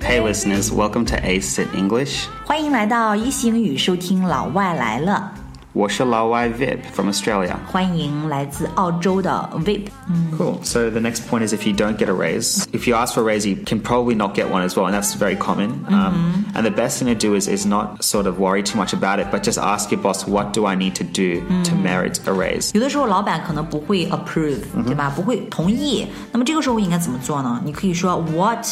Hey listeners, welcome to Ace It English. 欢迎来到一星语收听老外来了， 我是老外 Vip from Australia. 欢迎来自澳洲的 Vip。 Cool. So the next point is if you don't get a raise, if you ask for a raise, you can probably not get one as well, and that's very common. Um, and the best thing to do is is not sort of worry too much about it, but just ask your boss, what do I need to do to merit a raise? 有的时候老板可能不会 approve，、对吧？不会同意。那么这个时候应该怎么做呢？你可以说 What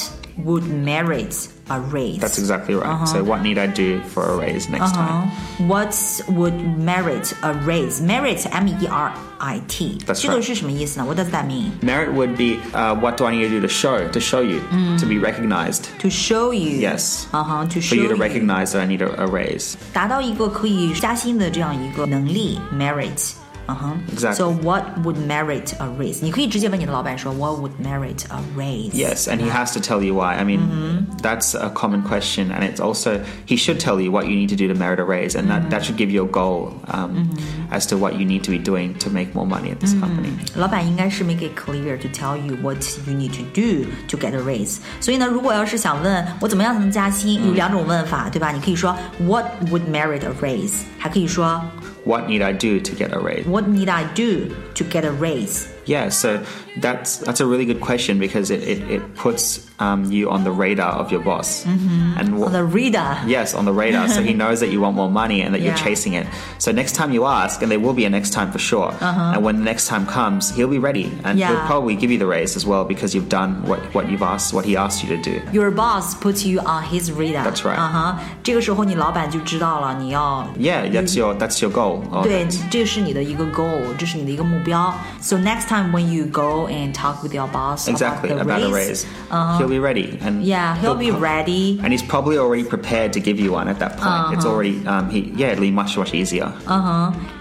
would merit a raise？ That's exactly right. So what need I do for a raise next time? What would merit a raise? Merit M E R I T， That's 这个 right. 是什么意思呢？What does that mean? Merit would be uh, what do I need to do to show to show you to be recognized. To show you. Yes. 啊哈、to For show you to recognize that I need a, a raise. 达到一个可以加薪的这样一个能力，merit。 嗯哼 Exactly. So what would merit a raise？你可以直接问你的老板说，What would merit a raise？ Yes, and he has to tell you why. I mean, that's a common question, and it's also he should tell you what you need to do to merit a raise, and that, that should give you a goal um, as to what you need to be doing to make more money at this company. 老板应该是 make it clear to tell you what you need to do to get a raise。所以呢，如果要是想问我怎么样才能加薪，有两种问法，对吧？你可以说 What would merit a raise？还可以说 What need I do to get a raise? What need I do to get a raise？Yeah, so that's that's a really good question because it, it, it puts um, you on the radar of your boss, and what, On the reader。 Yes, on the radar. so he knows that you want more money and that Yeah. you're chasing it. So next time you ask, and there will be a next time for sure. And when the next time comes, he'll be ready and Uh-huh. Yeah. he'll probably give you the raise as well because you've done what, what you've asked, what he asked you to do. Your boss puts you on his radar. That's right. 啊哈，这个时候你老板就知道了，你要 Yeah, that's your that's your goal. of 对 it.，这是你的一个 goal，这是你的一个目标。So next time when you go and talk with your boss Exactly about, about the a raise, raise, he'll be ready, and yeah, he'll be pro- ready. and he's probably already prepared to give you one at that point. It's already um, he yeah, it'll be much much easier.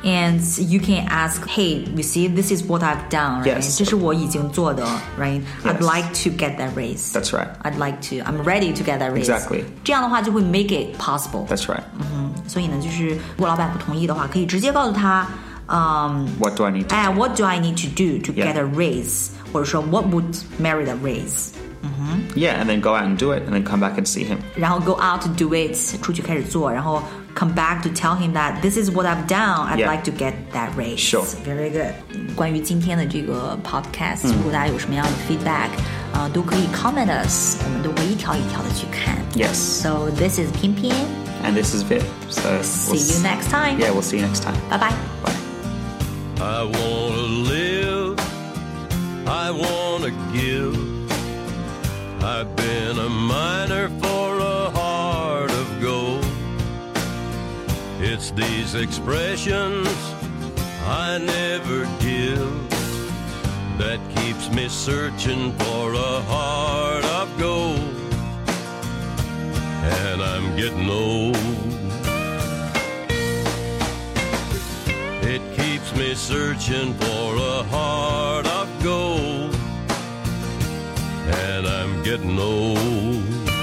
And you can ask, hey, you see, this is what I've done, right? Yes. 这是我已经做的，right? I'd Yes. like to get that raise. That's right. I'd like to. I'm ready to get that raise. Exactly. 这样的话就会 make it possible. That's right. 所以呢，就是如果老板不同意的话，可以直接告诉他， 嗯、 What do I need to? 哎，What do I need to do to Yeah. get a raise？或者说 What would merit a raise？ Yeah, and then go out and do it, and then come back and see him. 然后 go out to do it，出去开始做，然后 come back to tell him that this is what I've done. I'd Yeah. like to get that raise. Sure. Very good. 关于今天的这个 podcast，、如果大家有什么样的 feedback，啊、都可以 comment us，我们都会一条一条的去看。 Yes. So this is 偏偏 And this is Vip. So we'll See s- you next time. Yeah, we'll see you next time. 拜拜。 Bye. I wanna live, I wanna give. I've been a miner for a heart of gold. It's these expressions I never give that keeps me searching for a heart of gold. And I'm getting old. Searching for a heart of gold. And I'm getting old.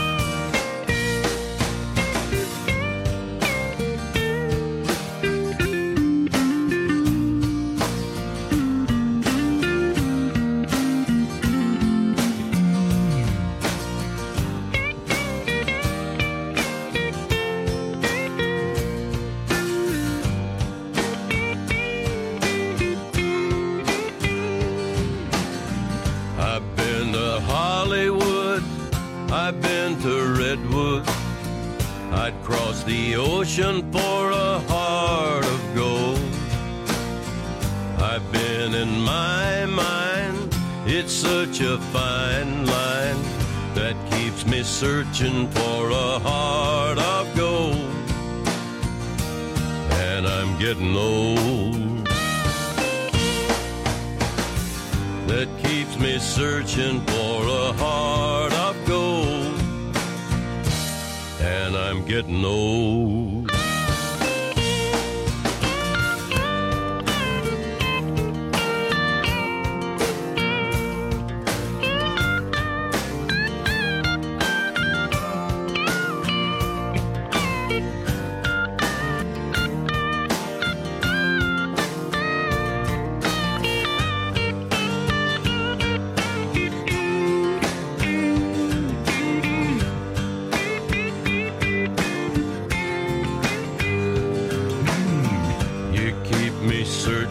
To Redwood. I'd cross the ocean for a heart of gold. I've been in my mind, it's such a fine line that keeps me searching for a heart of gold. And I'm getting old. that keeps me searching for a heart And I'm getting old.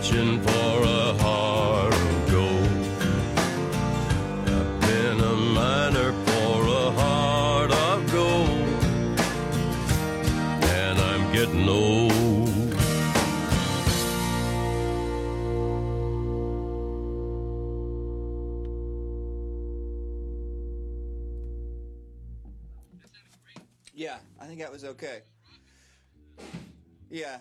Searching for a heart of gold. I've been a miner for a heart of gold, and I'm getting old. Yeah, I think that was okay. Yeah.